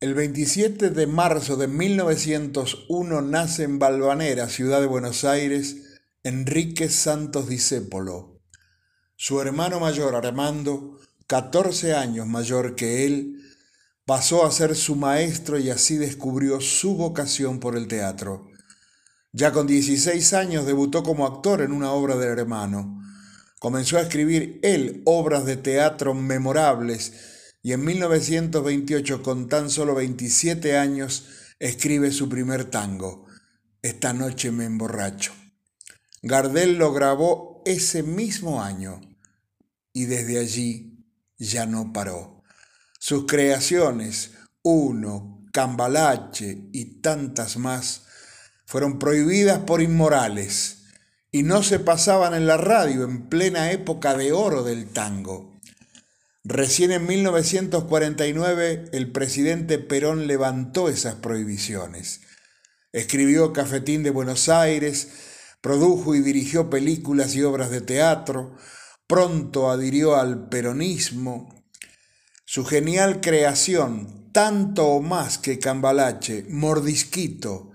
El 27 de marzo de 1901 nace en Balvanera, ciudad de Buenos Aires, Enrique Santos Discépolo. Su hermano mayor, Armando, 14 años mayor que él, pasó a ser su maestro y así descubrió su vocación por el teatro. Ya con 16 años debutó como actor en una obra del hermano. Comenzó a escribir él obras de teatro memorables y en 1928, con tan solo 27 años, escribe su primer tango, Esta noche me emborracho. Gardel lo grabó ese mismo año y desde allí ya no paró. Sus creaciones, Uno, Cambalache y tantas más, fueron prohibidas por inmorales y no se pasaban en la radio en plena época de oro del tango. Recién en 1949 el presidente Perón levantó esas prohibiciones. Escribió Cafetín de Buenos Aires, produjo y dirigió películas y obras de teatro, pronto adhirió al peronismo. Su genial creación, tanto o más que Cambalache, Mordisquito,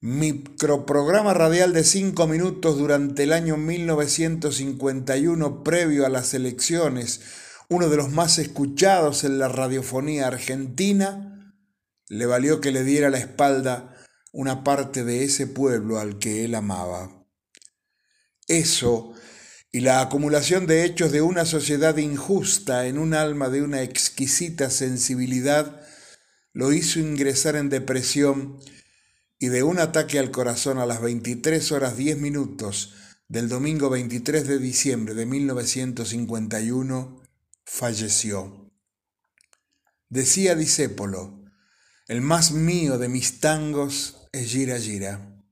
microprograma radial de cinco minutos durante el año 1951 previo a las elecciones, uno de los más escuchados en la radiofonía argentina, le valió que le diera la espalda una parte de ese pueblo al que él amaba. Eso y la acumulación de hechos de una sociedad injusta en un alma de una exquisita sensibilidad lo hizo ingresar en depresión y de un ataque al corazón a las 23 horas 10 minutos del domingo 23 de diciembre de 1951 falleció. Decía Disépolo, el más mío de mis tangos es Gira Gira.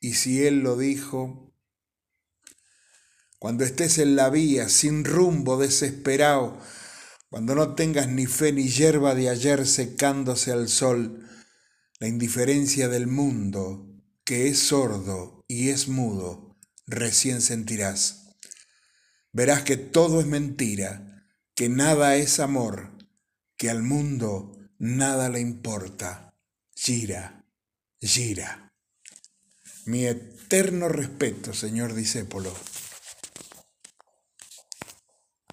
Y si él lo dijo, cuando estés en la vía, sin rumbo, desesperado, cuando no tengas ni fe ni hierba de ayer secándose al sol, la indiferencia del mundo, que es sordo y es mudo, recién sentirás. Verás que todo es mentira, que nada es amor, que al mundo nada le importa. Gira, gira. Mi eterno respeto, señor discépolo.